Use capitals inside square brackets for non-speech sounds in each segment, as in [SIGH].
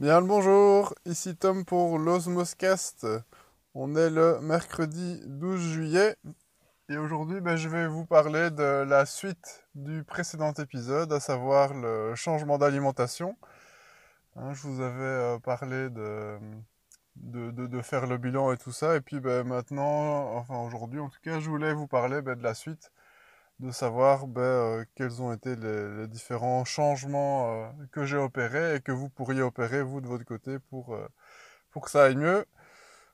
Bien le bonjour, ici Tom pour l'Osmoscast. On est le mercredi 12 juillet et aujourd'hui ben, je vais vous parler de la suite du précédent épisode, à savoir le changement d'alimentation. Hein, je vous avais euh, parlé de, de, faire le bilan et tout ça et puis ben, maintenant, enfin aujourd'hui en tout cas, je voulais vous parler ben, de la suite de savoir ben, euh, quels ont été les, différents changements euh, que j'ai opérés et que vous pourriez opérer vous de votre côté pour, euh, pour que ça aille mieux.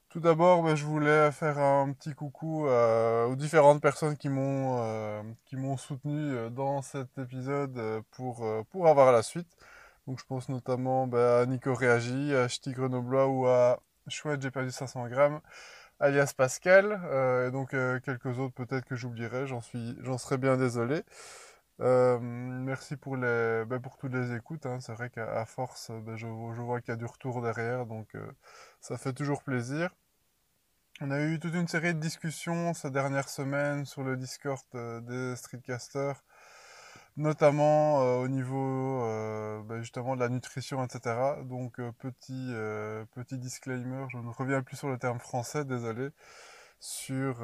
Tout d'abord, ben, je voulais faire un petit coucou aux différentes personnes qui m'ont soutenu dans cet épisode pour, pour avoir la suite. Donc je pense notamment ben, à Nico Réagi, à Ch'ti Grenoblois ou à Chouette, j'ai perdu 500 grammes alias Pascal, euh, et donc euh, quelques autres peut-être que j'oublierai, j'en suis, j'en serais bien désolé. Euh, merci pour les, ben, pour toutes les écoutes. Hein. C'est vrai qu'à force, ben, je, je, vois qu'il y a du retour derrière, donc ça fait toujours plaisir. On a eu toute une série de discussions ces dernières semaines sur le Discord des streetcasters notamment euh, au niveau euh, bah, justement de la nutrition, etc. Donc euh, petit, petit disclaimer, je ne reviens plus sur le terme français, désolé, sur,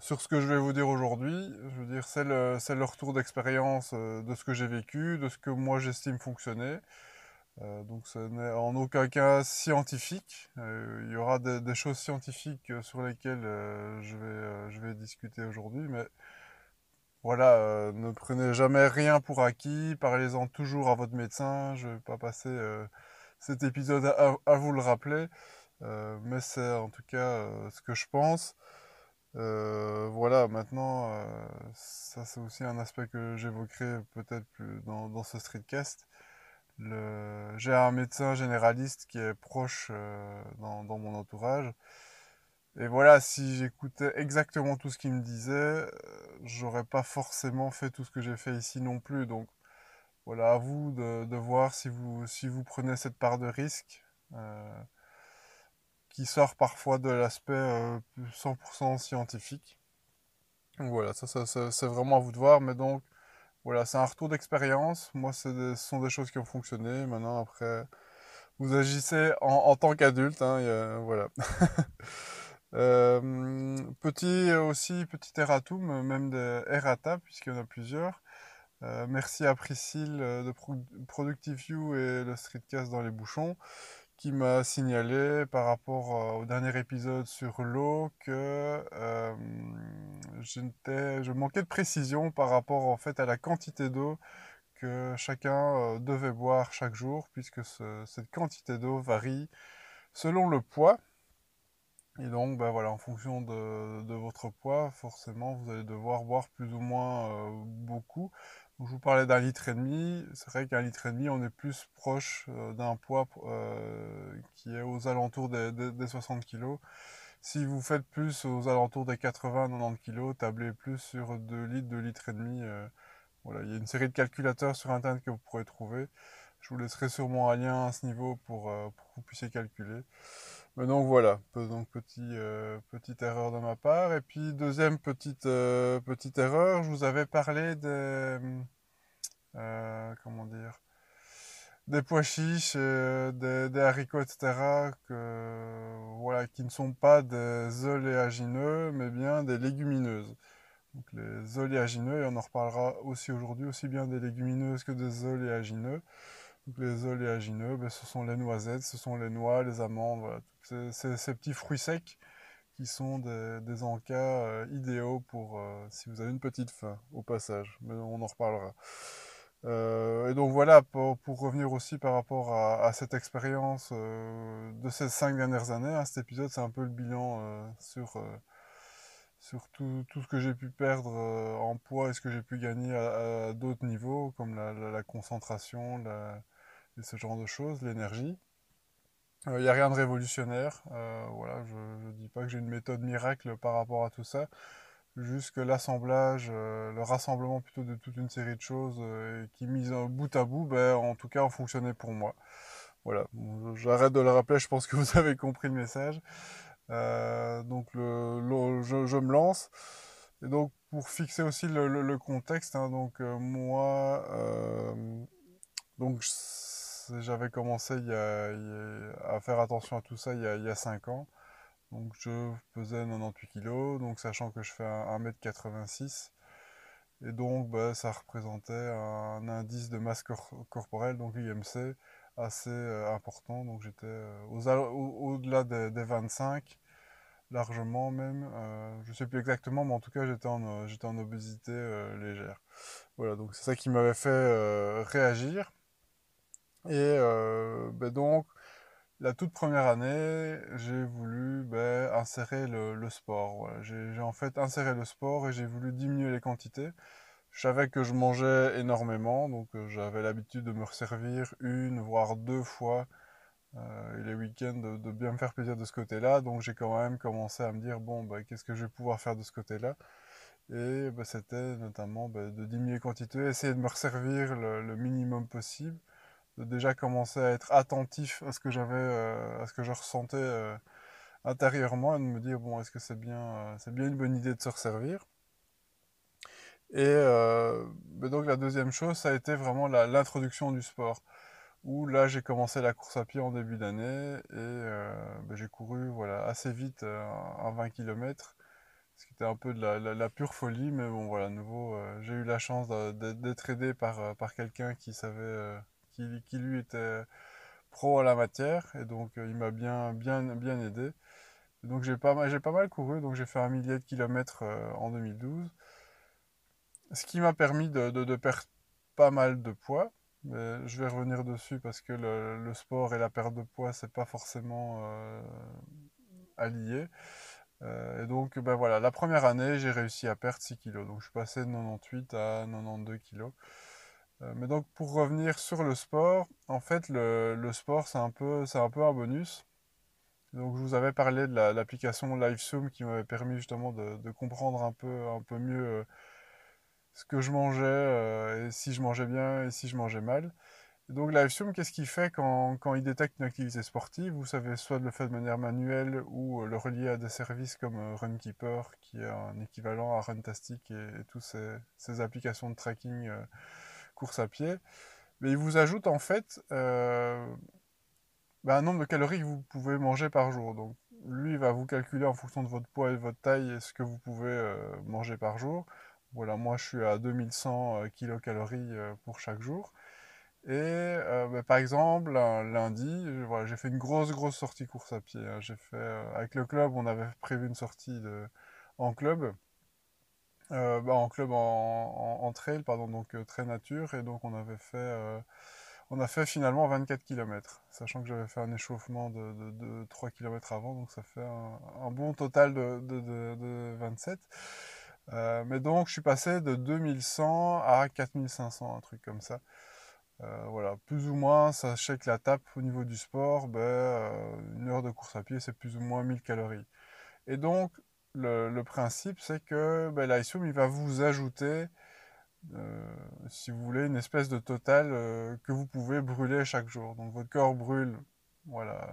sur ce que je vais vous dire aujourd'hui. Je veux dire, c'est le, le retour d'expérience de ce que j'ai vécu, de ce que moi j'estime fonctionner. donc ce n'est en aucun cas scientifique. il y aura des, des, choses scientifiques sur lesquelles je, vais, je vais discuter aujourd'hui, mais voilà, euh, ne prenez jamais rien pour acquis, parlez-en toujours à votre médecin. Je ne vais pas passer euh, cet épisode à, vous le rappeler, euh, mais c'est en tout cas ce que je pense. voilà, maintenant, ça c'est aussi un aspect que j'évoquerai peut-être plus dans, ce streetcast. J'ai un médecin généraliste qui est proche dans mon entourage. Et voilà, si j'écoutais exactement tout ce qu'il me disait, euh, j'aurais pas forcément fait tout ce que j'ai fait ici non plus. Donc voilà, à vous de, voir si vous, prenez cette part de risque euh, qui sort parfois de l'aspect 100% euh, scientifique. Voilà, ça, c'est vraiment à vous de voir. Mais donc voilà, c'est un retour d'expérience. Moi, ce sont des choses qui ont fonctionné. Maintenant, après, vous agissez en, tant qu'adulte. Hein, voilà. [LAUGHS] Euh, petit aussi, petit erratum, même de errata, puisqu'il y en a plusieurs. Euh, merci à Priscille euh, de Productive View et le Streetcast dans les bouchons qui m'a signalé par rapport au dernier épisode sur l'eau que je, manquais de précision par rapport en fait à la quantité d'eau que chacun devait boire chaque jour puisque cette quantité d'eau varie selon le poids et donc, bah voilà, en fonction de, votre poids, forcément, vous allez devoir boire plus ou moins euh, beaucoup. je vous parlais d'un litre et demi. C'est vrai qu'un litre et demi, on est plus proche euh, d'un poids euh, qui est aux alentours des, 60 kg. Si vous faites plus aux alentours des 80-90 kg, tablez plus sur 2 litres, 2 litres et demi. voilà, il y a une série de calculateurs sur Internet que vous pourrez trouver. Je vous laisserai sûrement un lien à ce niveau pour, pour que vous puissiez calculer donc voilà, donc euh, petite erreur de ma part. Et puis deuxième petite, euh, petite erreur, je vous avais parlé des, euh, comment dire, des pois chiches, des, des, haricots, etc. Que, voilà, qui ne sont pas des oléagineux, mais bien des légumineuses. Donc les oléagineux, et on en reparlera aussi aujourd'hui, aussi bien des légumineuses que des oléagineux les oléagineux, ben, ce sont les noisettes, ce sont les noix, les amandes, voilà, ces, petits fruits secs qui sont des, encas euh, idéaux pour euh, si vous avez une petite faim au passage, mais on en reparlera. Euh, et donc voilà, pour, revenir aussi par rapport à, cette expérience de ces cinq dernières années, hein, cet épisode c'est un peu le bilan sur, sur tout, ce que j'ai pu perdre en poids et ce que j'ai pu gagner à, d'autres niveaux, comme la, la concentration, la, ce genre de choses, l'énergie. Il euh, n'y a rien de révolutionnaire. Euh, voilà, je ne dis pas que j'ai une méthode miracle par rapport à tout ça. Juste que l'assemblage, euh, le rassemblement plutôt de toute une série de choses qui mises bout à bout, ben, en tout cas, ont fonctionné pour moi. Voilà, j'arrête de le rappeler, je pense que vous avez compris le message. donc le, je, me lance. Et donc pour fixer aussi le, contexte, hein, donc moi, donc j'avais commencé à faire attention à tout ça il y a, il y a 5 ans. Donc je pesais 98 kg, donc sachant que je fais 1m86. Et donc bah, ça représentait un indice de masse corporelle, donc IMC, assez euh, important. Donc j'étais euh, au-delà des, 25, largement même. Euh, je ne sais plus exactement, mais en tout cas j'étais en, en obésité légère. Voilà, donc c'est ça qui m'avait fait réagir. Et bah, donc la toute première année, j'ai voulu ben, insérer le, sport. J'ai en fait inséré le sport et j'ai voulu diminuer les quantités. Je savais que je mangeais énormément, donc euh, j'avais l'habitude de me resservir une, voire deux fois euh, les week-ends, de, bien me faire plaisir de ce côté-là. Donc j'ai quand même commencé à me dire, bon, ben, qu'est-ce que je vais pouvoir faire de ce côté-là? Et ben, c'était notamment de diminuer les quantités, essayer de me resservir le minimum possible déjà commencer à être attentif à ce que j'avais, euh, à ce que je ressentais euh, intérieurement et de me dire bon est-ce que c'est bien, euh, c'est bien une bonne idée de se resservir? Et donc la deuxième chose, ça a été vraiment l'introduction du sport, où là j'ai commencé la course à pied en début d'année et ben, j'ai couru voilà assez vite à 20 km, ce qui était un peu de la, pure folie, mais bon voilà, à nouveau j'ai eu la chance d'être aidé par, par quelqu'un qui savait qui, lui était pro à la matière et donc euh, il m'a bien, bien, bien aidé. donc j'ai pas, mal, pas mal couru, donc j'ai fait un millier de kilomètres euh, en 2012. Ce qui m'a permis de, perdre pas mal de poids. Mais je vais revenir dessus parce que le, sport et la perte de poids, c'est pas forcément euh, allié. et donc, ben voilà, la première année, j'ai réussi à perdre 6 kg. Donc, je suis passé de 98 à 92 kg. Euh, mais donc pour revenir sur le sport, en fait le, sport c'est un, peu, un peu un bonus. Donc je vous avais parlé de l'application LiveSoom qui m'avait permis justement de, comprendre un peu, un peu mieux euh, ce que je mangeais, euh, et si je mangeais bien et si je mangeais mal. Donc LiveSoom, qu'est-ce qu'il fait quand, quand, il détecte une activité sportive? Vous savez soit le faire de manière manuelle ou le relier à des services comme Runkeeper, qui est un équivalent à Runtastic et, et toutes ces, ces, applications de tracking course à pied, mais il vous ajoute en fait euh, bah, un nombre de calories que vous pouvez manger par jour. Donc lui va vous calculer en fonction de votre poids et de votre taille ce que vous pouvez euh, manger par jour. Voilà, moi je suis à 2100 euh, kilocalories pour chaque jour. Et bah, par exemple, lundi, j'ai fait une grosse grosse sortie course à pied. Hein. J'ai fait avec le club, on avait prévu une sortie en club. Euh, bah, en club en, trail, pardon, donc euh, très nature, et donc on avait fait, euh, on a fait finalement 24 km, sachant que j'avais fait un échauffement de, 3 km avant, donc ça fait un, bon total de, 27. mais donc je suis passé de 2100 à 4500, un truc comme ça. voilà, plus ou moins, sachez que la tape au niveau du sport, ben, une heure de course à pied, c'est plus ou moins 1000 calories. Et donc, le, principe, c'est que ben, il va vous ajouter, euh, si vous voulez, une espèce de total euh, que vous pouvez brûler chaque jour. Donc votre corps brûle, voilà,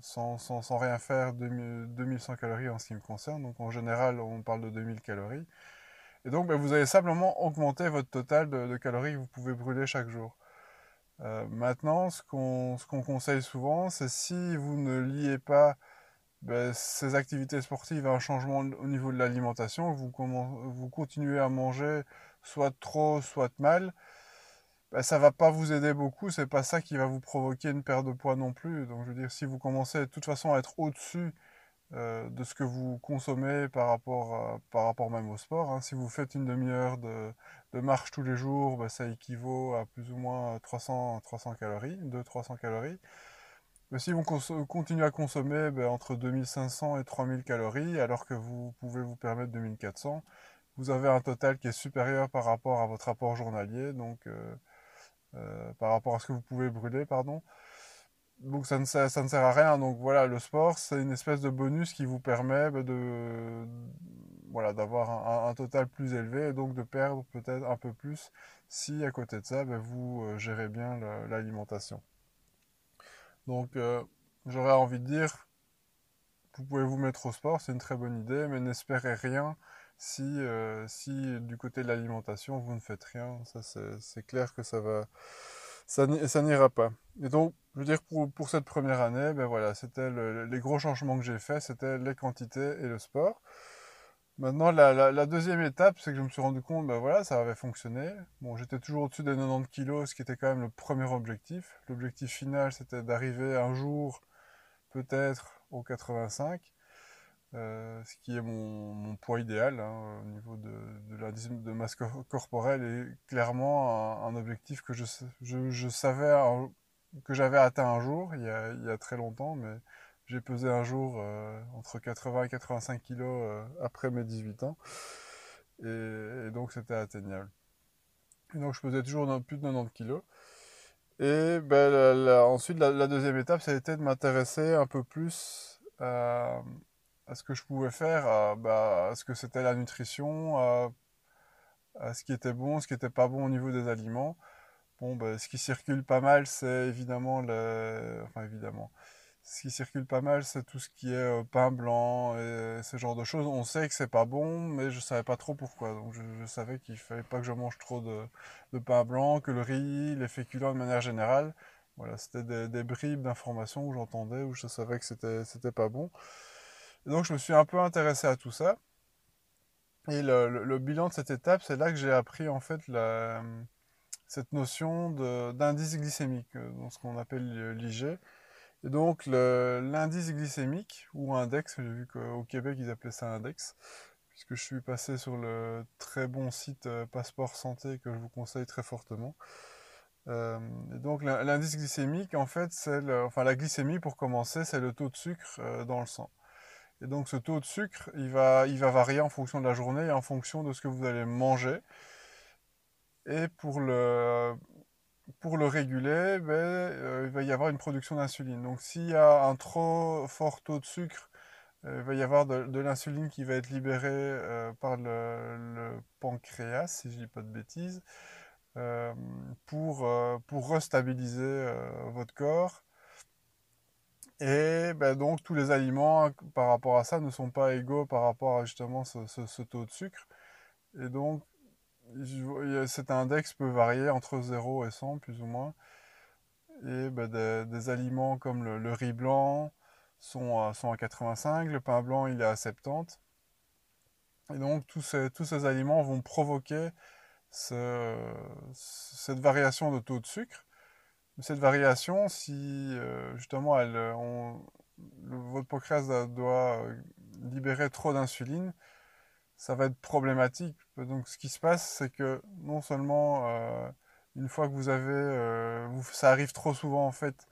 sans, rien faire, 2100 calories en ce qui me concerne. Donc en général, on parle de 2000 calories. Et donc, ben, vous allez simplement augmenter votre total de, calories que vous pouvez brûler chaque jour. Euh, maintenant, ce qu'on conseille souvent, c'est si vous ne liez pas ben, ces activités sportives un changement au niveau de l'alimentation, vous, vous continuez à manger soit trop, soit mal, ben, ça va pas vous aider beaucoup, c'est pas ça qui va vous provoquer une perte de poids non plus. Donc je veux dire, si vous commencez de toute façon à être au-dessus euh, de ce que vous consommez par rapport, par rapport même au sport, hein, si vous faites une demi-heure de, marche tous les jours, ben, ça équivaut à plus ou moins 300, 300 calories, 200-300 calories. Mais si vous continuez à consommer ben, entre 2500 et 3000 calories, alors que vous pouvez vous permettre 2400, vous avez un total qui est supérieur par rapport à votre rapport journalier, donc euh, euh, par rapport à ce que vous pouvez brûler, pardon. Donc ça ne, sert, ça ne sert à rien. Donc voilà, le sport, c'est une espèce de bonus qui vous permet ben, de voilà d'avoir un, total plus élevé et donc de perdre peut-être un peu plus si à côté de ça, ben, vous euh, gérez bien l'alimentation. Donc euh, j'aurais envie de dire, vous pouvez vous mettre au sport, c'est une très bonne idée, mais n'espérez rien si, euh, du côté de l'alimentation vous ne faites rien. Ça c'est clair que ça va, ça, n'ira pas. Et donc, je veux dire, pour, pour cette première année, ben voilà, c'était les gros changements que j'ai faits, c'était les quantités et le sport. Maintenant, la, deuxième étape, c'est que je me suis rendu compte, ben voilà, ça avait fonctionné. Bon, j'étais toujours au-dessus des 90 kilos, ce qui était quand même le premier objectif. L'objectif final, c'était d'arriver un jour, peut-être, aux 85. Euh, ce qui est mon, poids idéal hein, au niveau de, l'indice de masse corporelle et clairement un, objectif que je, je, savais que j'avais atteint un jour il y, a, il y, a, très longtemps mais j'ai pesé un jour euh, entre 80 et 85 kilos euh, après mes 18 ans et, donc c'était atteignable et donc je pesais toujours plus de 90 kilos et ben, ensuite la, deuxième étape ça a été de m'intéresser un peu plus à à ce que je pouvais faire, à, bah, ce que c'était la nutrition, à, ce qui était bon, ce qui n'était pas bon au niveau des aliments. Bon, bah, ce qui circule pas mal, c'est évidemment le... Enfin, évidemment. Ce qui circule pas mal, c'est tout ce qui est euh, pain blanc et ce genre de choses. On sait que c'est pas bon, mais je savais pas trop pourquoi. Donc, je, savais qu'il fallait pas que je mange trop de, pain blanc, que le riz, les féculents de manière générale. Voilà, c'était des, des bribes d'informations où j'entendais, où je savais que c'était, c'était pas bon donc je me suis un peu intéressé à tout ça. Et le, bilan de cette étape, c'est là que j'ai appris en fait la, cette notion d'indice glycémique, euh, dans ce qu'on appelle l'IG. Et donc l'indice glycémique, ou index, j'ai vu qu'au Québec ils appelaient ça index, puisque je suis passé sur le très bon site euh, Passeport Santé que je vous conseille très fortement. Euh, et donc l'indice glycémique, en fait, c'est enfin la glycémie pour commencer, c'est le taux de sucre dans le sang. Et donc ce taux de sucre, il va, il va varier en fonction de la journée et en fonction de ce que vous allez manger. Et pour le, pour le réguler, ben, euh, il va y avoir une production d'insuline. Donc s'il y a un trop fort taux de sucre, euh, il va y avoir de, l'insuline qui va être libérée euh, par le, pancréas, si je ne dis pas de bêtises, pour, pour restabiliser votre corps et ben donc tous les aliments par rapport à ça ne sont pas égaux par rapport à justement ce, taux de sucre. Et donc cet index peut varier entre 0 et 100 plus ou moins. Et ben, des, aliments comme le, riz blanc sont à, sont à 85, le pain blanc il est à 70. Et donc tous ces, tous ces aliments vont provoquer cette variation de taux de sucre cette variation, si euh, justement votre pancréas doit euh, libérer trop d'insuline, ça va être problématique. Donc ce qui se passe, c'est que non seulement une fois que vous avez, ça arrive trop souvent en fait,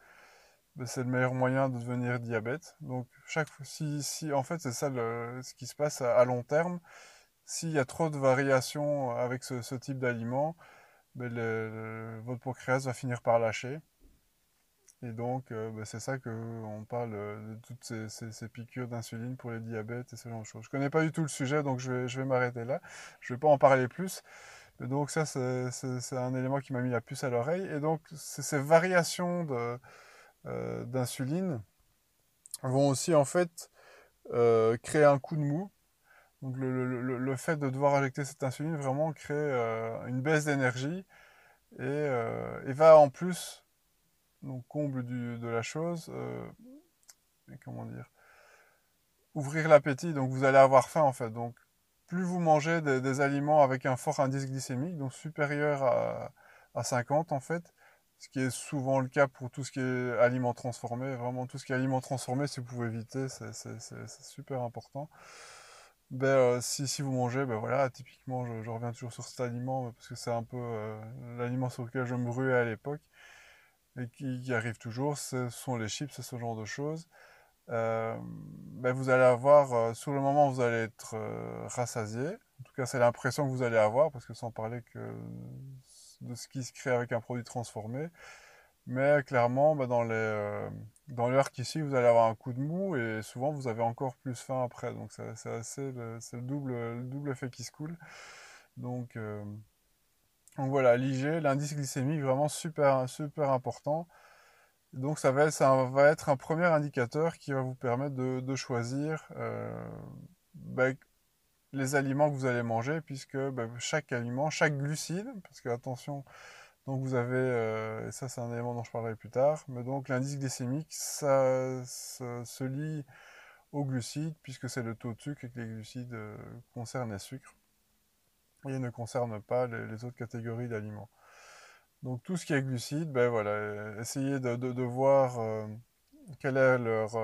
ben, c'est le meilleur moyen de devenir diabète. Donc chaque si, si en fait c'est ça ce qui se passe à, long terme, s'il y a trop de variations avec ce type d'aliment, ben, votre pancréas va finir par lâcher. Et donc, euh, ben, c'est ça qu'on parle euh, de toutes ces, piqûres d'insuline pour les diabètes et ce genre de choses. Je ne connais pas du tout le sujet, donc je vais, je vais m'arrêter là. Je ne vais pas en parler plus. donc ça, c'est un élément qui m'a mis la puce à l'oreille. Et donc, ces variations euh, d'insuline vont aussi, en fait, créer un coup de mou donc le, fait de devoir injecter cette insuline vraiment crée une baisse d'énergie euh, et, va en plus, donc comble de la chose, euh, comment dire, ouvrir l'appétit. Donc vous allez avoir faim en fait. Donc plus vous mangez des, aliments avec un fort indice glycémique, donc supérieur à, à 50 en fait, ce qui est souvent le cas pour tout ce qui est aliments transformés. Vraiment tout ce qui est aliments transformés, si vous pouvez éviter, c'est super important ben, euh, si, si, vous mangez, ben voilà, typiquement, je, reviens toujours sur cet aliment parce que c'est un peu euh, l'aliment sur lequel je me brûlais à l'époque et qui, arrive toujours, ce sont les chips, c'est ce genre de choses. Euh, ben vous allez avoir, sur le moment, vous allez être rassasié. En tout cas, c'est l'impression que vous allez avoir parce que sans parler de ce qui se crée avec un produit transformé. Mais clairement, ben, dans les dans l'heure qu'ici, vous allez avoir un coup de mou et souvent vous avez encore plus faim après. Donc c'est assez le, le, double, le double effet qui se coule. Donc, euh, donc voilà, l'IG, l'indice glycémique, vraiment super, important. Donc ça va, être, ça va être un premier indicateur qui va vous permettre de, choisir euh, ben, les aliments que vous allez manger, puisque ben, chaque aliment, chaque glucide, parce que attention, Donc vous avez, et ça c'est un élément dont je parlerai plus tard, mais donc l'indice glycémique, ça, se lie aux glucides, puisque c'est le taux de sucre et que les glucides concernent les sucres, et ne concernent pas les, autres catégories d'aliments. Donc tout ce qui est glucides, ben voilà, essayez de, voir quel est leur,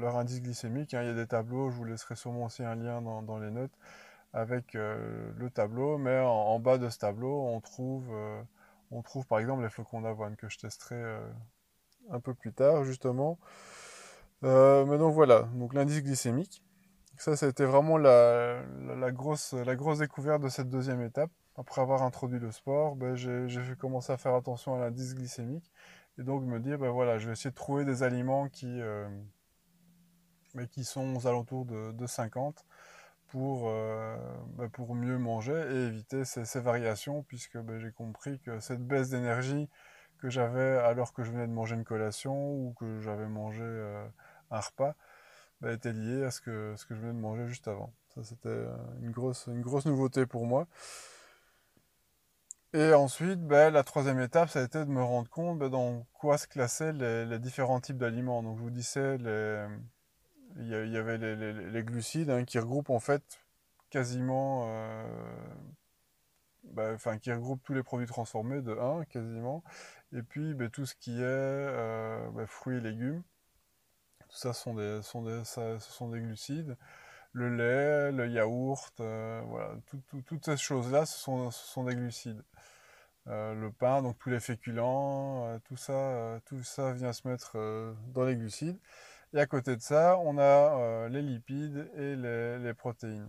leur indice glycémique. Hein. Il y a des tableaux, je vous laisserai sûrement aussi un lien dans, dans les notes avec le tableau, mais en, bas de ce tableau, on trouve on trouve par exemple les flocons d'avoine que je testerai euh, un peu plus tard justement. Euh, mais donc voilà, donc l'indice glycémique. Ça, ça vraiment la, grosse, découverte de cette deuxième étape. Après avoir introduit le sport, ben, j'ai commencé à faire attention à l'indice glycémique et donc me dire, ben voilà, je vais essayer de trouver des aliments qui, euh, qui sont aux alentours de, de 50 pour, euh, bah, pour mieux manger et éviter ces, variations, puisque j'ai compris que cette baisse d'énergie que j'avais alors que je venais de manger une collation ou que j'avais mangé euh, un repas bah, était liée à ce que, ce que je venais de manger juste avant. Ça, c'était une grosse, une grosse nouveauté pour moi. Et ensuite, la troisième étape, ça a été de me rendre compte dans quoi se classaient les, différents types d'aliments. Donc, je vous disais, il y, avait les, glucides hein, qui regroupent en fait quasiment, euh, bah, qui regroupent tous les produits transformés de 1 quasiment, et puis bah, tout ce qui est euh, bah, fruits et légumes. Tout ça sont des, sont des, ça, ce sont des glucides. Le lait, le yaourt, euh, voilà, toutes ces choses-là, ce sont, ce sont des glucides. le pain, donc tous les féculents, tout ça, tout ça vient se mettre dans les glucides. Et à côté de ça, on a euh, les lipides et les, protéines.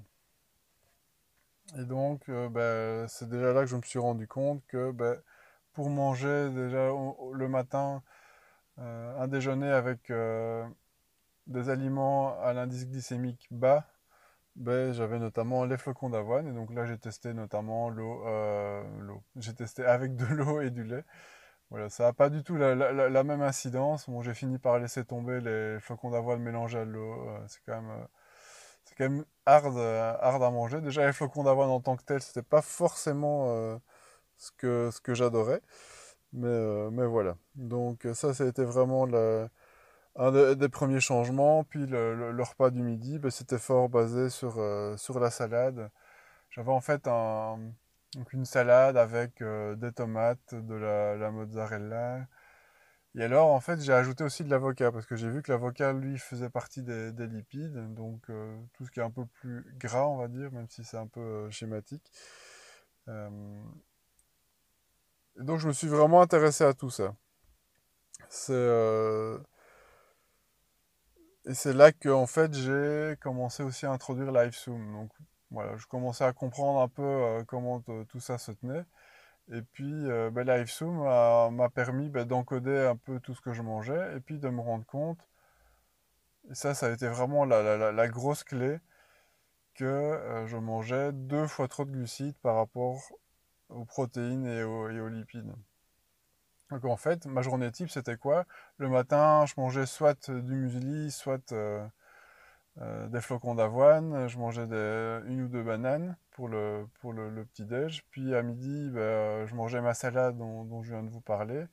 Et donc, euh, ben, c'est déjà là que je me suis rendu compte que ben, pour manger déjà le matin euh, un déjeuner avec des aliments à l'indice glycémique bas, ben, j'avais notamment les flocons d'avoine. Et donc là, j'ai testé notamment l'eau. j'ai testé avec de l'eau et du lait. Voilà, ça n'a pas du tout la, même incidence. J'ai fini par laisser tomber les flocons d'avoine mélangés à l'eau. Euh, c'est quand même, euh, c'est quand même hard, euh, hard à manger. Déjà, les flocons d'avoine en tant que tels, c'était pas forcément ce que, ce que j'adorais. Mais, mais voilà. Donc, ça, ça a été vraiment un des, premiers changements. Puis, le, repas du midi, ben, c'était fort basé sur, sur la salade. J'avais en fait un donc une salade avec euh, des tomates, de la, mozzarella. Et alors, en fait, j'ai ajouté aussi de l'avocat parce que j'ai vu que l'avocat, lui, faisait partie des, lipides. Donc, euh, tout ce qui est un peu plus gras, on va dire, même si c'est un peu euh, schématique. Donc, je me suis vraiment intéressé à tout ça. C'est. Et c'est là que, en fait, j'ai commencé aussi à introduire LiveZoom. Donc, voilà, je commençais à comprendre un peu euh, comment tout ça se tenait. Et puis, euh, ben, m'a permis ben, d'encoder un peu tout ce que je mangeais et puis de me rendre compte, et ça, ça a été vraiment la, grosse clé, que euh, je mangeais deux fois trop de glucides par rapport aux protéines et aux lipides. Donc en fait, ma journée type, c'était quoi? Le matin, je mangeais soit du muesli, soit euh, euh, des flocons d'avoine, je mangeais une ou deux bananes pour le, petit-déj. Puis à midi, ben, je mangeais ma salade dont, je viens de vous parler.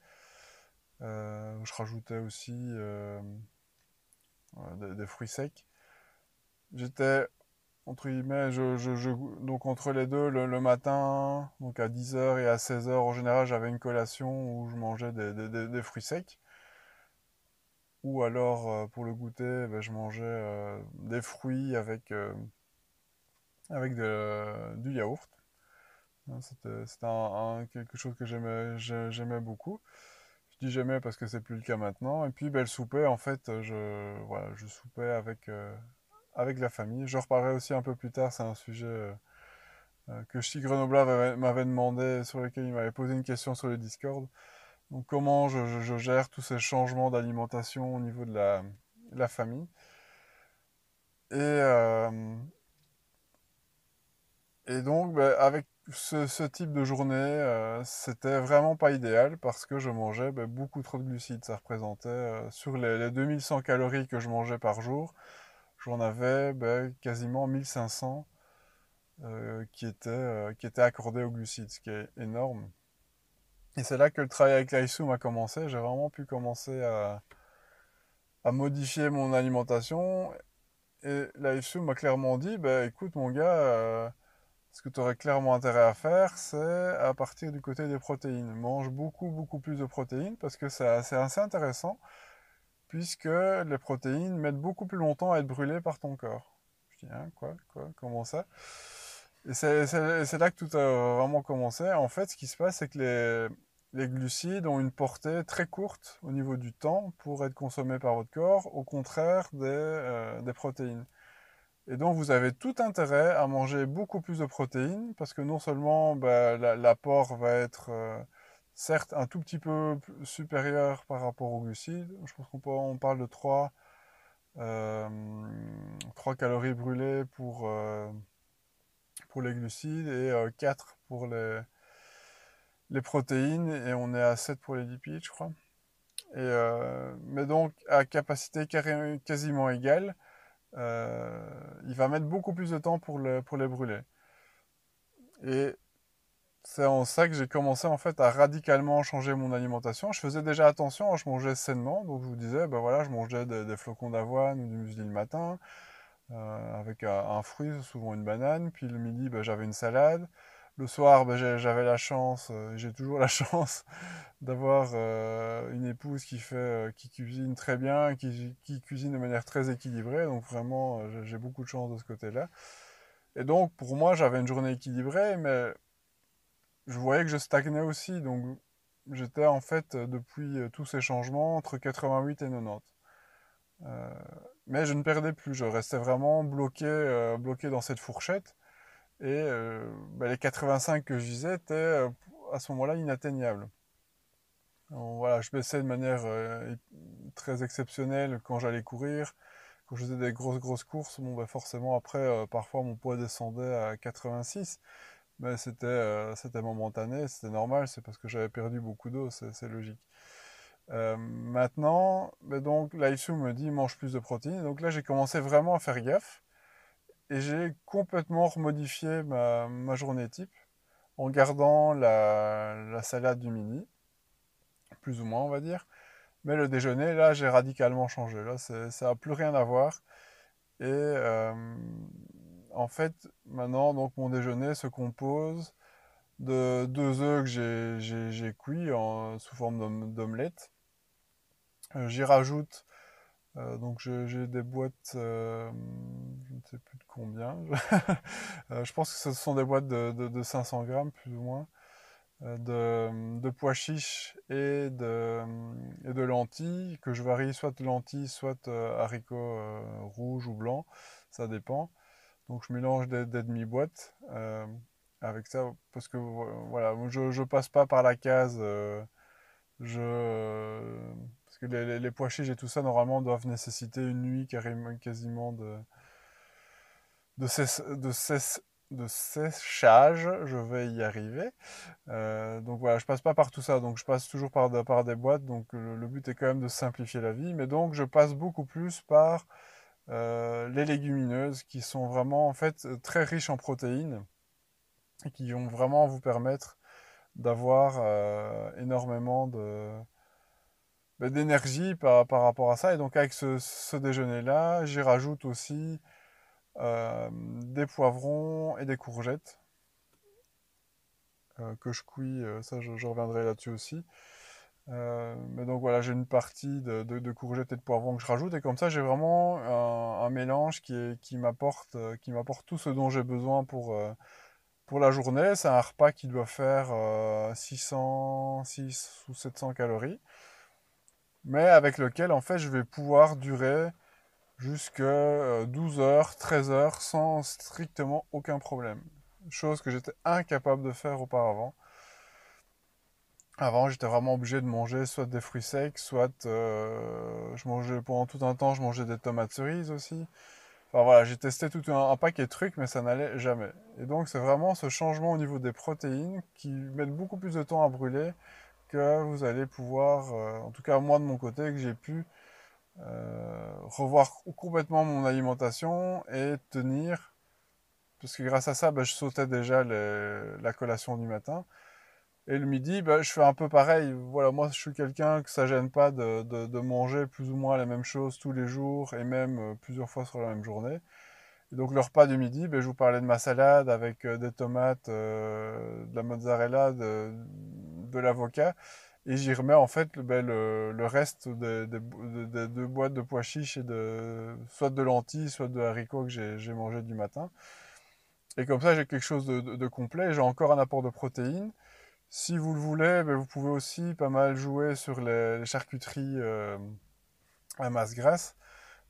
Euh, je rajoutais aussi euh, des, fruits secs. J'étais, entre guillemets, je, donc entre les deux, le, matin, donc à 10h et à 16h, en général, j'avais une collation où je mangeais des fruits secs. Ou alors, euh, pour le goûter, ben, je mangeais euh, des fruits avec, euh, avec du yaourt. Hein, c'était quelque chose que j'aimais beaucoup. Je dis j'aimais parce que c'est plus le cas maintenant. Et puis ben, le souper, en fait, je, voilà, je soupais avec, avec la famille. Je reparlerai aussi un peu plus tard, c'est un sujet que Chi Grenoble m'avait demandé, sur lequel il m'avait posé une question sur le Discord. Donc comment je, gère tous ces changements d'alimentation au niveau de la, famille. Et, euh, et donc ben, avec ce, type de journée, euh, c'était vraiment pas idéal parce que je mangeais ben, beaucoup trop de glucides. Ça représentait euh, sur les, 2100 calories que je mangeais par jour, j'en avais ben, quasiment 1500 qui, étaient, qui étaient accordés aux glucides, ce qui est énorme. Et c'est là que le travail avec l'ISOOM a commencé. J'ai vraiment pu commencer à, à modifier mon alimentation. Et l'ISOOM m'a clairement dit, bah, écoute mon gars, euh, ce que tu aurais clairement intérêt à faire, c'est à partir du côté des protéines. Mange beaucoup, beaucoup plus de protéines parce que c'est assez intéressant puisque les protéines mettent beaucoup plus longtemps à être brûlées par ton corps. Je dis, hein, quoi, quoi, comment ça? Et c'est là que tout a vraiment commencé. En fait, ce qui se passe, c'est que les, glucides ont une portée très courte au niveau du temps pour être consommés par votre corps, au contraire des, euh, protéines. Et donc vous avez tout intérêt à manger beaucoup plus de protéines parce que non seulement bah, l'apport va être euh, certes un tout petit peu supérieur par rapport aux glucides, je pense qu'on parle de 3, euh, calories brûlées pour, pour les glucides et 4 pour les, les protéines et on est à 7 pour les lipides, je crois. Et, euh, mais donc à capacité quasiment égale, euh, il va mettre beaucoup plus de temps pour, pour les brûler. Et c'est en ça que j'ai commencé en fait à radicalement changer mon alimentation. Je faisais déjà attention, je mangeais sainement, donc je vous disais, ben voilà, je mangeais des, flocons d'avoine ou du muesli le matin, euh, avec un, fruit, souvent une banane, puis le midi, ben, j'avais une salade. Le soir, ben, j'avais la chance, euh, j'ai toujours la [LAUGHS] chance d'avoir euh, une épouse qui fait, euh, qui cuisine très bien, qui, cuisine de manière très équilibrée. Donc vraiment, j'ai beaucoup de chance de ce côté-là. Et donc pour moi, j'avais une journée équilibrée, mais je voyais que je stagnais aussi. Donc j'étais en fait depuis tous ces changements entre 88 et 90. mais je ne perdais plus, je restais vraiment bloqué, bloqué dans cette fourchette. Et euh, bah, les 85 que je visais étaient euh, à ce moment-là inatteignables. voilà, je baissais de manière euh, très exceptionnelle quand j'allais courir. Quand je faisais des grosses grosses courses, bon, bah, forcément après, parfois mon poids descendait à 86. Mais c'était c'était momentané, c'était normal, c'est parce que j'avais perdu beaucoup d'eau, c'est logique. maintenant, bah, donc l'ISU me dit mange plus de protéines. Donc là, j'ai commencé vraiment à faire gaffe. Et j'ai complètement remodifié ma, ma, journée type en gardant la, la, salade du midi, plus ou moins on va dire. Mais le déjeuner, là, j'ai radicalement changé. Là, ça n'a plus rien à voir. Et euh, en fait, maintenant, donc mon déjeuner se compose de deux œufs que j'ai cuits sous forme d'omelette. Euh, j'y rajoute euh, donc j'ai des boîtes, euh, je ne sais plus de combien. [LAUGHS] Je pense que ce sont des boîtes de, de, 500 grammes plus ou moins, de, de, pois chiches et de, et de lentilles, que je varie soit lentilles, soit haricots rouges ou blancs, ça dépend. Donc je mélange des, demi-boîtes avec ça, parce que voilà, je ne passe pas par la case, je les, pois chiches et tout ça, normalement, doivent nécessiter une nuit quasiment de, de, de, séchage. Je vais y arriver. Euh, donc voilà, je passe pas par tout ça. Donc je passe toujours par, par des boîtes. Donc le, but est quand même de simplifier la vie. Mais donc je passe beaucoup plus par euh, les légumineuses qui sont vraiment en fait très riches en protéines et qui vont vraiment vous permettre d'avoir euh, énormément bah, d'énergie par, rapport à ça. Et donc avec ce, déjeuner-là, j'y rajoute aussi euh, des poivrons et des courgettes euh, que je cuis. Euh, ça, je, reviendrai là-dessus aussi. Mais donc voilà, j'ai une partie de, de, courgettes et de poivrons que je rajoute. Et comme ça, j'ai vraiment un, mélange qui, qui m'apporte tout ce dont j'ai besoin pour, pour la journée. C'est un repas qui doit faire 600, 6 ou 700 calories mais avec lequel en fait je vais pouvoir durer jusqu'à 12 euh, heures, 13 heures sans strictement aucun problème. Chose que j'étais incapable de faire auparavant. Avant, j'étais vraiment obligé de manger soit des fruits secs, soit euh, je mangeais pendant tout un temps, je mangeais des tomates cerises aussi. Enfin voilà, j'ai testé tout un, paquet de trucs, mais ça n'allait jamais. Et donc c'est vraiment ce changement au niveau des protéines qui mettent beaucoup plus de temps à brûler que vous allez pouvoir, euh, en tout cas moi de mon côté, que j'ai pu euh, revoir complètement mon alimentation et tenir, parce que grâce à ça, ben, je sautais déjà la collation du matin. Et le midi, bah, je fais un peu pareil. Voilà, moi, je suis quelqu'un que ça gêne pas de, de, manger plus ou moins la même chose tous les jours et même euh, plusieurs fois sur la même journée. Et donc, le repas du midi, bah, je vous parlais de ma salade avec euh, des tomates, euh, de la mozzarella, de, l'avocat. Et j'y remets en fait le, le, reste des de, de, de, boîtes de pois chiches et de soit de lentilles, soit de haricots que j'ai mangé du matin. Et comme ça, j'ai quelque chose de, complet. J'ai encore un apport de protéines. Si vous le voulez, ben, vous pouvez aussi pas mal jouer sur les, charcuteries euh, à masse grasse.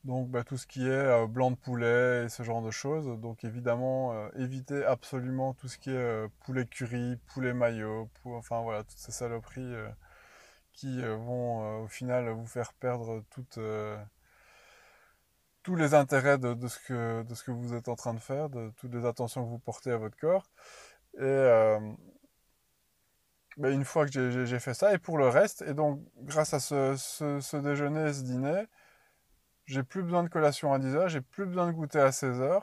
Donc bah, tout ce qui est euh, blanc de poulet et ce genre de choses. Donc évidemment, euh, évitez absolument tout ce qui est poulet curry, poulet mayo, enfin voilà, toutes ces saloperies qui vont au final vous faire perdre tous les intérêts de, de, ce que, de ce que vous êtes en train de faire, de toutes les attentions que vous portez à votre corps. Et bah, une fois que j'ai fait ça, et pour le reste, et donc grâce à ce, ce, ce déjeuner, ce dîner, j'ai plus besoin de collation à 10h, j'ai plus besoin de goûter à 16h.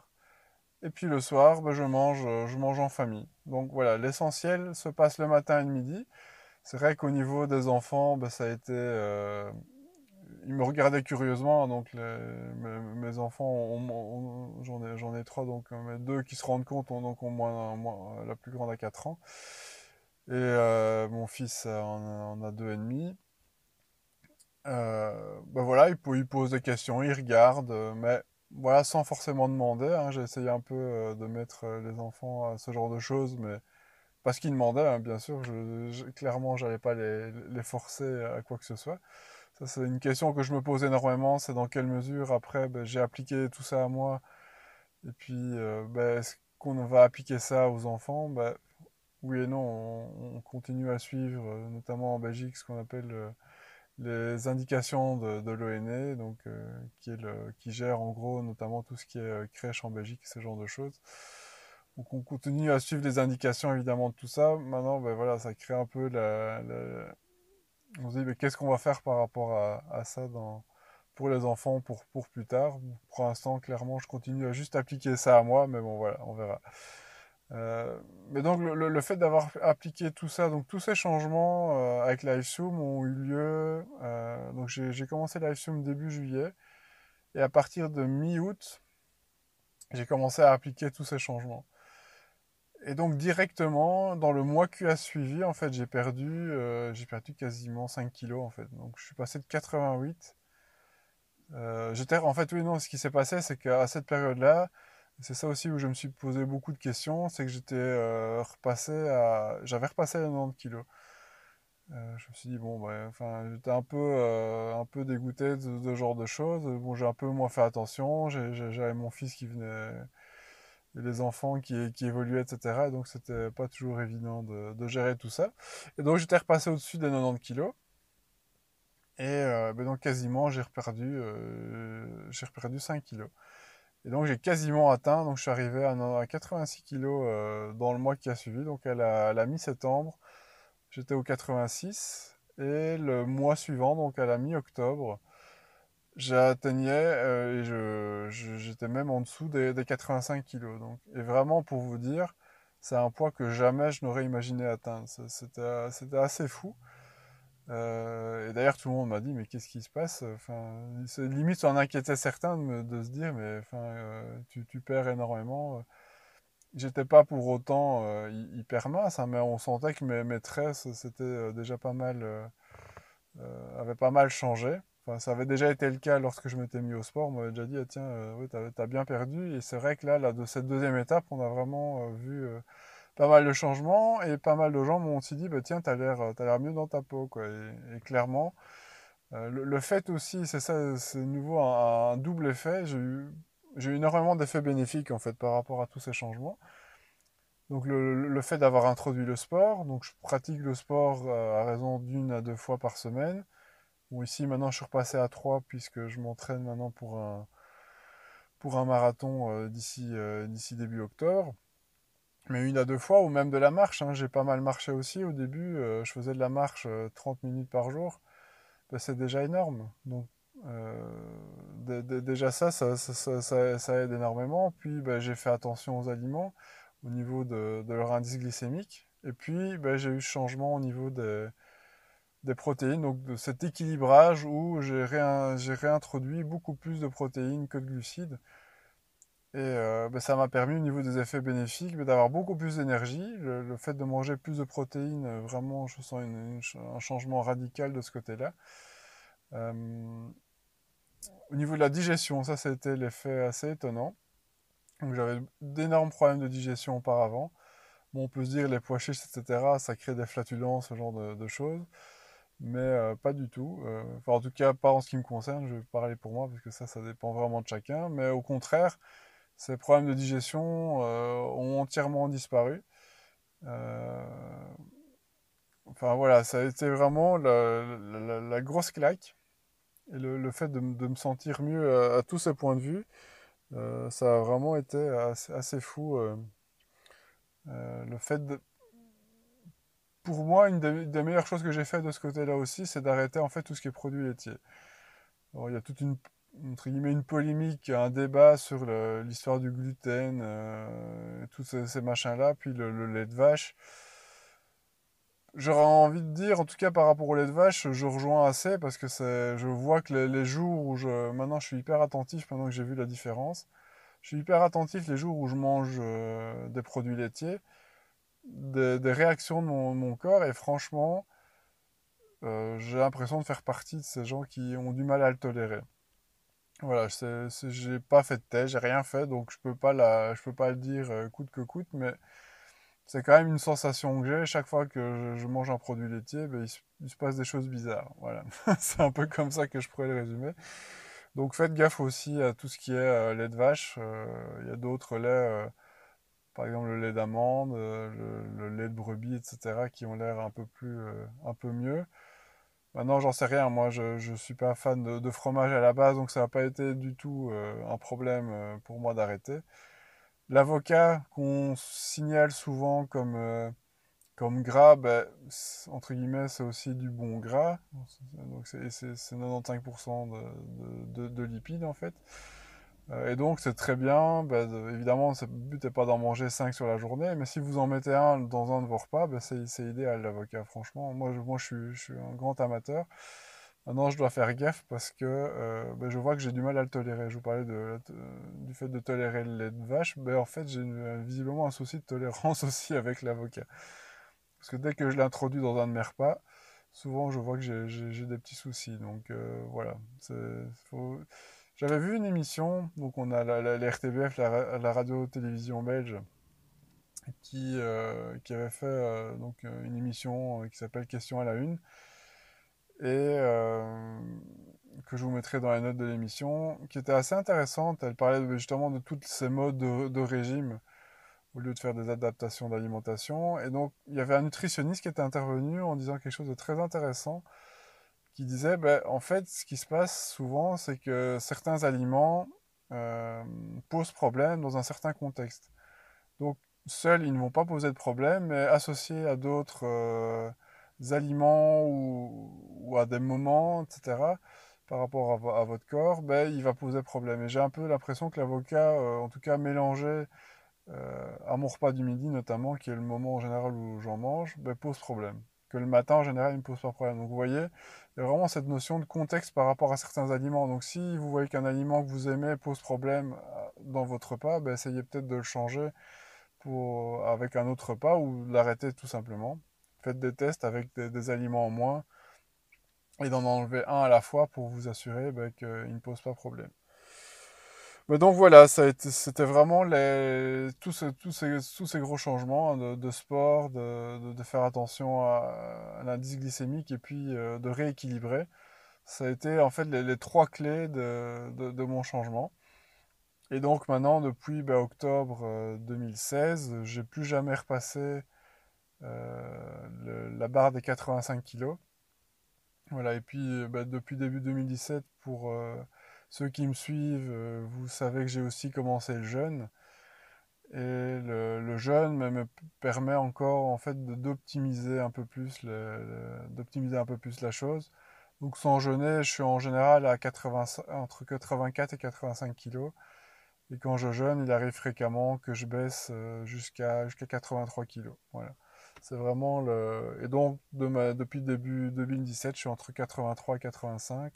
Et puis le soir, ben, je, mange, je mange en famille. Donc voilà, l'essentiel se passe le matin et le midi. C'est vrai qu'au niveau des enfants, ben, ça a été... Euh, ils me regardaient curieusement, donc mes, enfants, j'en ai, ai trois, donc euh, deux qui se rendent compte, ont, donc au moins, moins, la plus grande a 4 ans. Et euh, mon fils en, en a deux et demi. Euh, ben voilà, il, pose des questions, il regarde, euh, mais voilà, sans forcément demander. Hein, j'ai essayé un peu euh, de mettre les enfants à ce genre de choses, mais parce qu'ils demandaient, hein, bien sûr. Je, je, clairement, j'allais pas les, forcer à quoi que ce soit. Ça, c'est une question que je me pose énormément. C'est dans quelle mesure après, ben, j'ai appliqué tout ça à moi, et puis, euh, ben, est-ce qu'on va appliquer ça aux enfants? Ben, Oui et non. On, on, continue à suivre, notamment en Belgique, ce qu'on appelle les indications de, l'ONE, euh, qui, gère en gros notamment tout ce qui est euh, crèche en Belgique, ce genre de choses. Donc on continue à suivre les indications évidemment de tout ça. Maintenant, ben voilà, ça crée un peu la, on se dit mais qu'est-ce qu'on va faire par rapport à, ça pour les enfants, pour plus tard? Pour l'instant, clairement, je continue à juste appliquer ça à moi, mais bon voilà, on verra. Euh, mais donc le, fait d'avoir appliqué tout ça, donc tous ces changements euh, avec LiveZoom ont eu lieu. Euh, donc j'ai commencé LiveZoom début juillet et à partir de mi-août, j'ai commencé à appliquer tous ces changements. Et donc directement dans le mois qui a suivi, en fait, j'ai perdu, perdu quasiment 5 kilos en fait. Donc je suis passé de 88. J'étais en fait oui non, ce qui s'est passé, c'est qu'à cette période-là c'est ça aussi où je me suis posé beaucoup de questions, c'est que j'étais euh, repassé à... J'avais repassé à 90 kilos. Euh, je me suis dit, bon, bah, j'étais un peu, euh, un peu dégoûté de ce genre de choses. Bon, j'ai un peu moins fait attention. J'avais mon fils qui venait, les enfants qui, qui évoluaient, etc. Donc, c'était pas toujours évident de, de, gérer tout ça. Et donc, j'étais repassé au-dessus des 90 kilos. Et ben donc, quasiment, j'ai reperdu, j'ai reperdu 5 kilos. Et donc j'ai quasiment atteint, donc je suis arrivé à, 86 kg euh, dans le mois qui a suivi, donc à la, mi-septembre, j'étais au 86, et le mois suivant, donc à la mi-octobre, j'atteignais, euh, et j'étais même en dessous des, des 85 kg. Donc, et vraiment pour vous dire, c'est un poids que jamais je n'aurais imaginé atteindre. C'était assez fou. Euh, et d'ailleurs, tout le monde m'a dit, mais qu'est-ce qui se passe? Enfin, limite, en inquiétait certains de, se dire, mais euh, tu, perds énormément. J'étais pas pour autant euh, hyper mince, hein, mais on sentait que mes, mes tresses, c'était déjà pas mal, avaient pas mal changé. Enfin, ça avait déjà été le cas lorsque je m'étais mis au sport. On m'avait déjà dit, ah, tiens, oui, t'as as bien perdu. Et c'est vrai que là, là, de cette deuxième étape, on a vraiment vu pas mal de changements et pas mal de gens m'ont aussi dit bah, tiens t'as l'air t'as l'air mieux dans ta peau quoi. Et, clairement euh, le, fait aussi c'est ça c'est nouveau un, double effet. J'ai eu j'ai eu énormément d'effets bénéfiques en fait par rapport à tous ces changements. Donc le, le fait d'avoir introduit le sport donc je pratique le sport euh, à raison d'une à deux fois par semaine. Bon ici maintenant je suis repassé à trois puisque je m'entraîne maintenant pour un pour un marathon euh, d'ici euh, d'ici début octobre mais une à deux fois, ou même de la marche. Hein. J'ai pas mal marché aussi au début. Euh, je faisais de la marche euh, 30 minutes par jour. Ben, c'est déjà énorme. Donc, euh, déjà ça ça, aide énormément. Puis ben, j'ai fait attention aux aliments au niveau de, leur indice glycémique. Et puis, ben, j'ai eu ce changement au niveau des protéines, donc de cet équilibrage où j'ai réintroduit beaucoup plus de protéines que de glucides. Et euh, ben, ça m'a permis au niveau des effets bénéfiques ben, d'avoir beaucoup plus d'énergie. Le, fait de manger plus de protéines, euh, vraiment, je sens un changement radical de ce côté-là. Euh, au niveau de la digestion, ça, c'était l'effet assez étonnant. J'avais d'énormes problèmes de digestion auparavant. On peut se dire les pois chiches, etc., ça crée des flatulences, ce genre de, choses. Mais pas du tout. en tout cas, pas en ce qui me concerne. Je vais parler pour moi, parce que ça, ça dépend vraiment de chacun. Mais au contraire, ces problèmes de digestion euh, ont entièrement disparu. Euh, enfin voilà, ça a été vraiment la, grosse claque. Et le, fait de, me sentir mieux à, tous ces points de vue, euh, ça a vraiment été assez, fou. le fait de... Pour moi, une des, meilleures choses que j'ai fait de ce côté-là aussi, c'est d'arrêter en fait tout ce qui est produit laitier. il y a toute une une polémique, un débat sur l'histoire du gluten, euh, tous ces, machins-là, puis le, lait de vache. J'aurais envie de dire, en tout cas par rapport au lait de vache, je rejoins assez parce que je vois que les, jours où je. Maintenant, je suis hyper attentif, maintenant que j'ai vu la différence. Je suis hyper attentif les jours où je mange euh, des produits laitiers, des, réactions de mon, corps, et franchement, euh, j'ai l'impression de faire partie de ces gens qui ont du mal à le tolérer. Voilà, j'ai pas fait de test, j'ai rien fait, donc je peux pas la, je peux pas le dire euh, coûte que coûte, mais c'est quand même une sensation que j'ai chaque fois que je, mange un produit laitier, ben, il, se, passe des choses bizarres. Voilà, [LAUGHS] c'est un peu comme ça que je pourrais le résumer. Donc faites gaffe aussi à tout ce qui est euh, lait de vache. Euh, il y a d'autres laits, par exemple le lait d'amande, le, lait de brebis, etc., qui ont l'air un peu un peu mieux. Maintenant, j'en sais rien. Moi, je ne suis pas fan de, fromage à la base, donc ça n'a pas été du tout euh, un problème euh, pour moi d'arrêter. L'avocat qu'on signale souvent comme, euh, gras, ben, entre guillemets, c'est aussi du bon gras. Donc c'est 95% de, de, lipides en fait. Euh, et donc c'est très bien, bah, évidemment le but n'est pas d'en manger 5 sur la journée, mais si vous en mettez un dans un de vos repas, bah, c'est idéal l'avocat, franchement. Moi, je, moi je, suis, un grand amateur. Maintenant je dois faire gaffe parce que euh, bah, je vois que j'ai du mal à le tolérer. Je vous parlais du fait de tolérer le lait de vache, en fait j'ai visiblement un souci de tolérance [LAUGHS] aussi avec l'avocat. Parce que dès que je l'introduis dans un de mes repas, souvent je vois que j'ai des petits soucis. Donc euh, voilà, faut j'avais vu une émission, donc on a la, RTBF, la, radio-télévision belge, qui, euh, qui avait fait euh, donc, euh, une émission qui s'appelle Question à la une, et que je vous mettrai dans les notes de l'émission, qui était assez intéressante. Elle parlait justement de tous ces modes de, de, régime, au lieu de faire des adaptations d'alimentation. Et donc, il y avait un nutritionniste qui était intervenu en disant quelque chose de très intéressant qui disait, ben, en fait, ce qui se passe souvent, c'est que certains aliments euh, posent problème dans un certain contexte. Donc, seuls, ils ne vont pas poser de problème, mais associés à d'autres euh, aliments ou, à des moments, etc., par rapport à, votre corps, ben, il va poser problème. Et j'ai un peu l'impression que l'avocat, euh, en tout cas mélangé à mon repas du midi notamment, qui est le moment en général où j'en mange, ben, pose problème que le matin en général il ne pose pas de problème. Donc vous voyez, il y a vraiment cette notion de contexte par rapport à certains aliments. Donc si vous voyez qu'un aliment que vous aimez pose problème euh, dans votre repas, ben, essayez peut-être de le changer pour, avec un autre repas ou l'arrêter tout simplement. Faites des tests avec des, aliments en moins et d'en enlever un à la fois pour vous assurer ben, qu'il ne pose pas problème. Mais donc voilà, c'était vraiment tous, ces, gros changements hein, de, sport, de, de, faire attention à, l'indice glycémique et puis euh, de rééquilibrer. Ça a été en fait les, trois clés de, mon changement. Et donc maintenant, depuis ben, octobre 2016, euh, j'ai plus jamais repassé euh, la barre des 85 kg. Voilà, et puis ben, depuis début 2017 pour ceux qui me suivent, euh, vous savez que j'ai aussi commencé le jeûne. Et le, jeûne me permet encore en fait d'optimiser un peu plus d'optimiser un peu plus la chose. Donc sans jeûner, je suis en général à 80, entre 84 et 85 kg. Et quand je jeûne, il arrive fréquemment que je baisse euh, jusqu'à jusqu'à 83 kg. Voilà. C'est vraiment le. Et donc, de ma... depuis début 2017, je suis entre 83 et 85.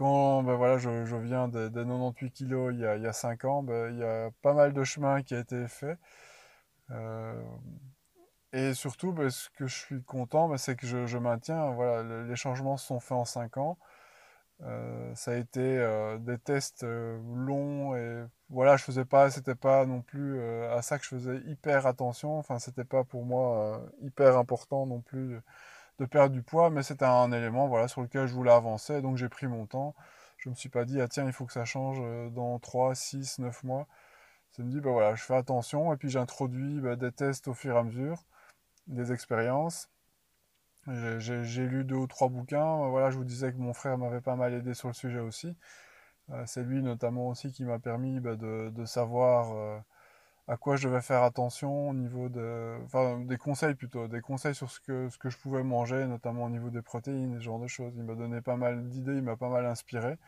Quand ben voilà, je, viens des, 98 kilos il y a, il y a 5 ans, ben, il y a pas mal de chemin qui a été fait. Euh, et surtout, ben, ce que je suis content, ben, c'est que je, maintiens. Voilà, les changements se sont faits en 5 ans. Euh, ça a été euh, des tests longs et voilà, je faisais pas, c'était pas non plus à ça que je faisais hyper attention. Enfin, c'était pas pour moi hyper important non plus de perdre du poids, mais c'était un élément voilà sur lequel je voulais avancer. Donc j'ai pris mon temps. Je me suis pas dit ah tiens il faut que ça change dans 3, 6, 9 mois. Ça me dit bah voilà, je fais attention et puis j'introduis bah, des tests au fur et à mesure, des expériences. J'ai lu deux ou trois bouquins. Voilà, je vous disais que mon frère m'avait pas mal aidé sur le sujet aussi. Euh, c'est lui notamment aussi qui m'a permis bah, de, de, savoir euh, à quoi je devais faire attention au niveau de, enfin, des conseils plutôt, des conseils sur ce que, ce que je pouvais manger, notamment au niveau des protéines, ce genre de choses. Il m'a donné pas mal d'idées, il m'a pas mal inspiré.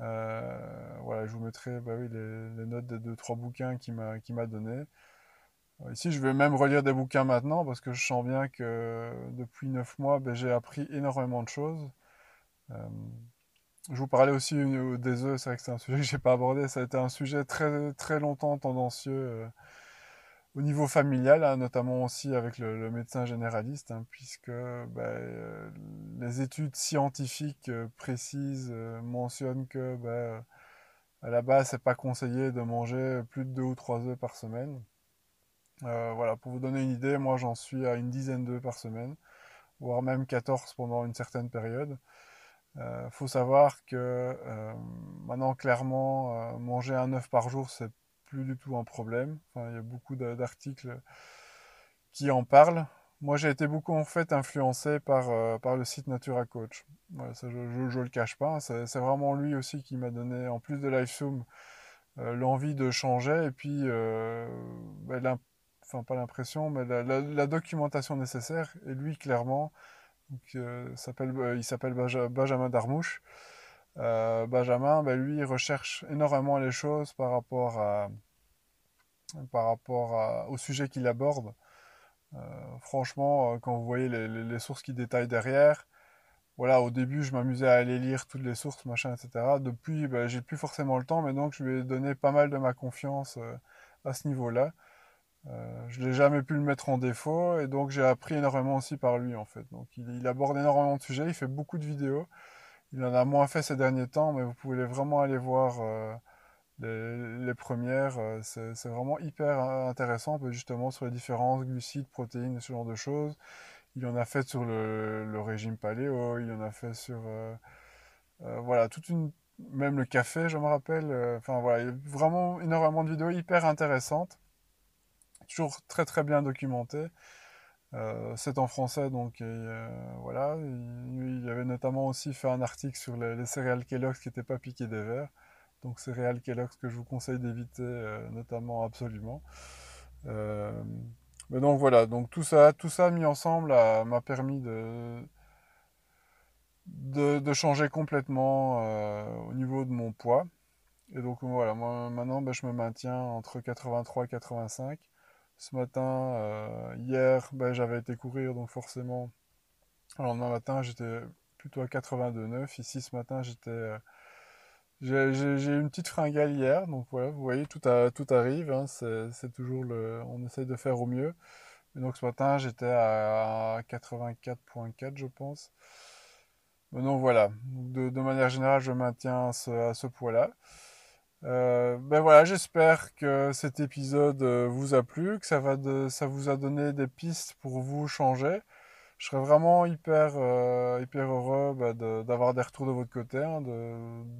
Euh, voilà, je vous mettrai bah oui, les, notes des deux trois bouquins qu'il m'a donné. Ici, je vais même relire des bouquins maintenant parce que je sens bien que depuis neuf mois, ben, j'ai appris énormément de choses. Euh, je vous parlais aussi des œufs, c'est vrai que c'est un sujet que j'ai pas abordé. Ça a été un sujet très très longtemps tendancieux euh, au niveau familial, hein, notamment aussi avec le, médecin généraliste, hein, puisque ben, euh, les études scientifiques précises mentionnent que ben, à la base, c'est pas conseillé de manger plus de deux ou trois œufs par semaine. Euh, voilà, pour vous donner une idée, moi j'en suis à une dizaine d'œufs par semaine, voire même 14 pendant une certaine période. Euh, faut savoir que euh, maintenant clairement manger un œuf par jour c'est plus du tout un problème. Il y a beaucoup d'articles qui en parlent. Moi j'ai été beaucoup en fait influencé par, par le site Natura Coach. je, ne le cache pas. C'est vraiment lui aussi qui m'a donné, en plus de LiveZoom, l'envie de changer et puis ben, enfin pas l'impression, mais la, documentation nécessaire. Et lui, clairement, euh, euh, il s'appelle Benjamin Darmouche. Euh, Benjamin, ben, lui, recherche énormément les choses par rapport, à, par rapport au sujet qu'il aborde. franchement, quand vous voyez les, sources qu'il détaille derrière, voilà, au début, je m'amusais à aller lire toutes les sources, machin, etc. Depuis, ben, j'ai plus forcément le temps, mais donc je lui ai donné pas mal de ma confiance à ce niveau-là. Euh, je n'ai jamais pu le mettre en défaut et donc j'ai appris énormément aussi par lui en fait. Donc il, aborde énormément de sujets, il fait beaucoup de vidéos. Il en a moins fait ces derniers temps, mais vous pouvez vraiment aller voir euh, les, premières. Euh, c'est vraiment hyper intéressant, justement sur les différences glucides, protéines ce genre de choses. Il en a fait sur le, régime paléo, il en a fait sur voilà toute une même le café, je me rappelle. Enfin voilà, il y a vraiment énormément de vidéos hyper intéressantes toujours très très bien documenté. Euh, c'est en français, donc euh, voilà. Il, avait notamment aussi fait un article sur les, céréales Kellogg's qui n'étaient pas piquées des verres. Donc céréales Kellogg's que je vous conseille d'éviter, euh, notamment absolument. mais donc voilà, donc tout ça, tout ça mis ensemble m'a permis de, de, de changer complètement au niveau de mon poids. Et donc voilà, moi maintenant ben, je me maintiens entre 83 et 85 ce matin, euh, hier, ben, j'avais été courir, donc forcément, le lendemain matin, j'étais plutôt à 82,9. Ici, ce matin, j'étais... Euh, j'ai eu une petite fringale hier, donc voilà, vous voyez, tout, arrive, hein, c'est toujours le... On essaye de faire au mieux. Donc ce matin, j'étais à 84,4, je pense. donc voilà, de, manière générale, je maintiens à ce poids-là. Euh, ben voilà, j'espère que cet épisode euh, vous a plu, que ça, va de, ça vous a donné des pistes pour vous changer. Je serais vraiment hyper, euh, hyper heureux bah, d'avoir des retours de votre côté, hein, de,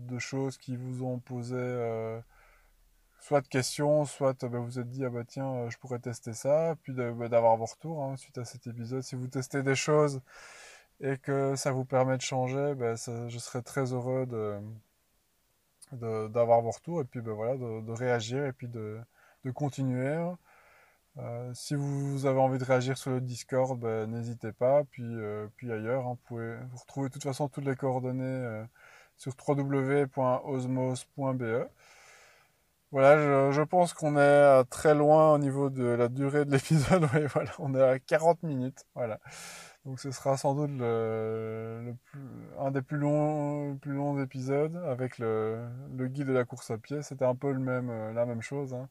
de, choses qui vous ont posé soit de questions, soit bah, vous êtes dit ah bah tiens je pourrais tester ça, puis bah, d'avoir vos retours hein, suite à cet épisode. Si vous testez des choses et que ça vous permet de changer, je serais très heureux de d'avoir vos retours et puis ben voilà, de, réagir et puis de, continuer. Euh, si vous avez envie de réagir sur le Discord, ben, n'hésitez pas. Puis, euh, puis ailleurs, hein, vous pouvez vous retrouver de toute façon toutes les coordonnées euh, sur www.osmos.be. Voilà, je, pense qu'on est très loin au niveau de la durée de l'épisode. [LAUGHS] Oui, voilà, on est à 40 minutes. Voilà. Donc ce sera sans doute un des plus longs, épisodes avec le, guide de la course à pied. C'était un peu même, euh, la même chose. Hein.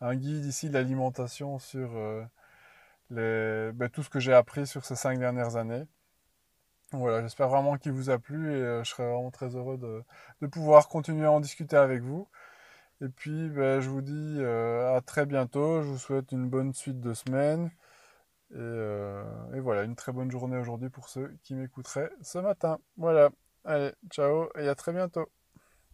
Un guide ici de l'alimentation sur euh, ben, tout ce que j'ai appris sur ces cinq dernières années. Voilà, j'espère vraiment qu'il vous a plu et euh, je serai vraiment très heureux de, de, pouvoir continuer à en discuter avec vous. Et puis, ben, je vous dis à très bientôt. Je vous souhaite une bonne suite de semaine. Euh, et, voilà, une très bonne journée aujourd'hui pour ceux qui m'écouteraient ce matin. Voilà, allez, ciao et à très bientôt.